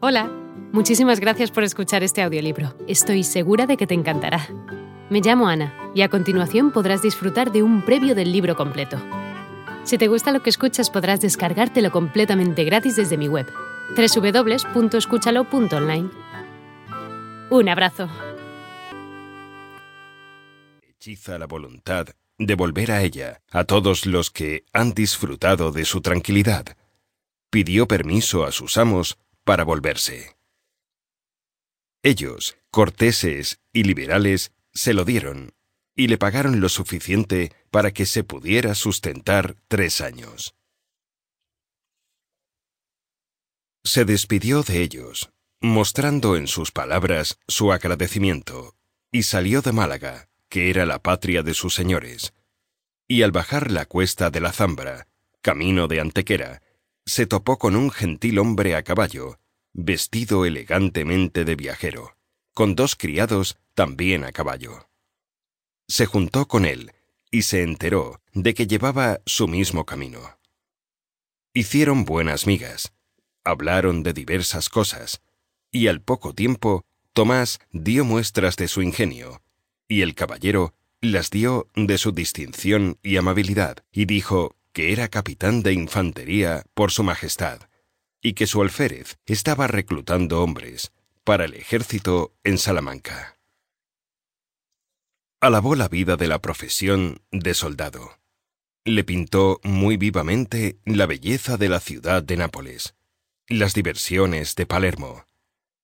Hola, muchísimas gracias por escuchar este audiolibro. Estoy segura de que te encantará. Me llamo Ana y a continuación podrás disfrutar de un previo del libro completo. Si te gusta lo que escuchas podrás descargártelo completamente gratis desde mi web, www.escúchalo.online. Un abrazo. Hechiza la voluntad de volver a ella a todos los que han disfrutado de su tranquilidad. Pidió permiso a sus amos para volverse. Ellos, corteses y liberales, se lo dieron y le pagaron lo suficiente para que se pudiera sustentar tres años. Se despidió de ellos, mostrando en sus palabras su agradecimiento, y salió de Málaga, que era la patria de sus señores. Y al bajar la cuesta de la Zambra, camino de Antequera, se topó con un gentil hombre a caballo, vestido elegantemente de viajero, con dos criados también a caballo. Se juntó con él y se enteró de que llevaba su mismo camino. Hicieron buenas migas, hablaron de diversas cosas, y al poco tiempo Tomás dio muestras de su ingenio, y el caballero las dio de su distinción y amabilidad, y dijo que era capitán de infantería por su majestad, y que su alférez estaba reclutando hombres para el ejército en Salamanca. Alabó la vida de la profesión de soldado. Le pintó muy vivamente la belleza de la ciudad de Nápoles, las diversiones de Palermo,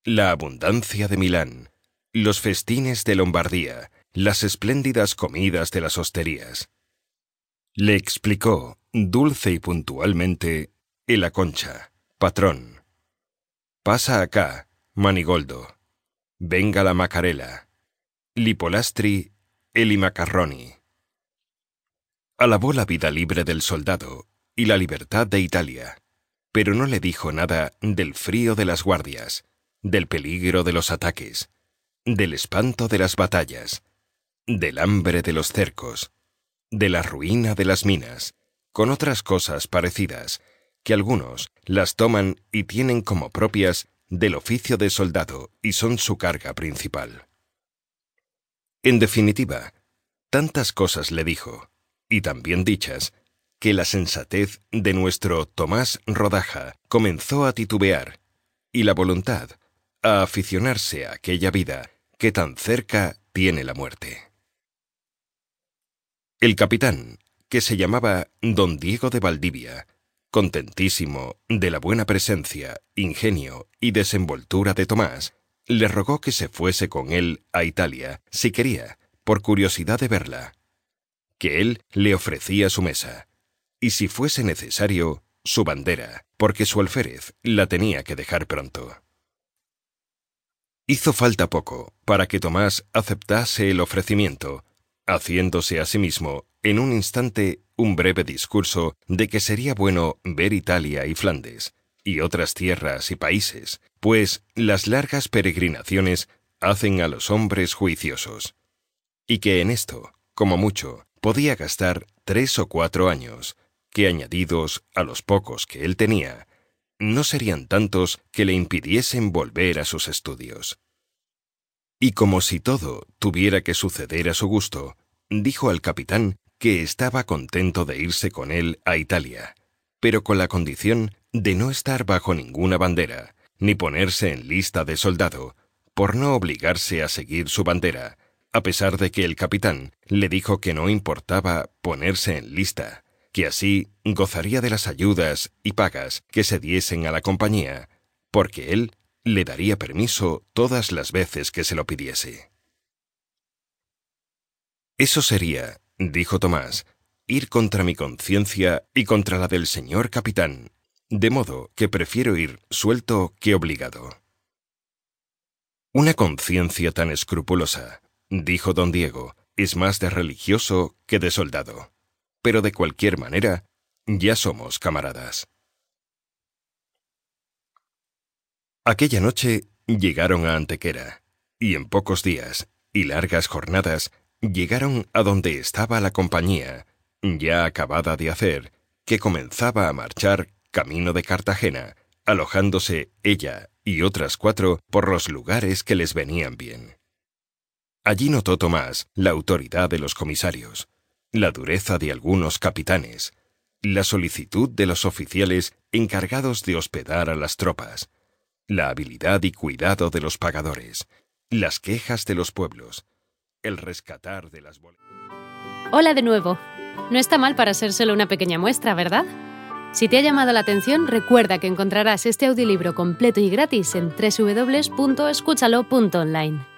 la abundancia de Milán, los festines de Lombardía, las espléndidas comidas de las hosterías. Le explicó, dulce y puntualmente, el Concha, patrón. Pasa acá, Manigoldo. Venga la Macarela. Lipolastri, el Macarroni. Alabó la vida libre del soldado y la libertad de Italia, pero no le dijo nada del frío de las guardias, del peligro de los ataques, del espanto de las batallas, del hambre de los cercos, de la ruina de las minas, con otras cosas parecidas, que algunos las toman y tienen como propias del oficio de soldado y son su carga principal. En definitiva, tantas cosas le dijo, y también dichas, que la sensatez de nuestro Tomás Rodaja comenzó a titubear, y la voluntad a aficionarse a aquella vida que tan cerca tiene la muerte. El capitán, que se llamaba don Diego de Valdivia, contentísimo de la buena presencia, ingenio y desenvoltura de Tomás, le rogó que se fuese con él a Italia, si quería, por curiosidad de verla, que él le ofrecía su mesa, y si fuese necesario, su bandera, porque su alférez la tenía que dejar pronto. Hizo falta poco para que Tomás aceptase el ofrecimiento, haciéndose a sí mismo en un instante un breve discurso de que sería bueno ver Italia y Flandes, y otras tierras y países, pues las largas peregrinaciones hacen a los hombres juiciosos, y que en esto, como mucho, podía gastar tres o cuatro años, que añadidos a los pocos que él tenía, no serían tantos que le impidiesen volver a sus estudios. Y como si todo tuviera que suceder a su gusto, dijo al capitán que estaba contento de irse con él a Italia, pero con la condición de no estar bajo ninguna bandera, ni ponerse en lista de soldado, por no obligarse a seguir su bandera, a pesar de que el capitán le dijo que no importaba ponerse en lista, que así gozaría de las ayudas y pagas que se diesen a la compañía, porque él le daría permiso todas las veces que se lo pidiese. Eso sería, dijo Tomás, ir contra mi conciencia y contra la del señor capitán, de modo que prefiero ir suelto que obligado. Una conciencia tan escrupulosa, dijo don Diego, es más de religioso que de soldado. Pero de cualquier manera, ya somos camaradas. Aquella noche llegaron a Antequera, y en pocos días y largas jornadas llegaron a donde estaba la compañía, ya acabada de hacer, que comenzaba a marchar camino de Cartagena, alojándose ella y otras cuatro por los lugares que les venían bien. Allí notó Tomás la autoridad de los comisarios, la dureza de algunos capitanes, la solicitud de los oficiales encargados de hospedar a las tropas, la habilidad y cuidado de los pagadores, las quejas de los pueblos, el rescatar de las boletas. Hola de nuevo. No está mal para ser solo una pequeña muestra, ¿verdad? Si te ha llamado la atención, recuerda que encontrarás este audiolibro completo y gratis en www.escúchalo.online.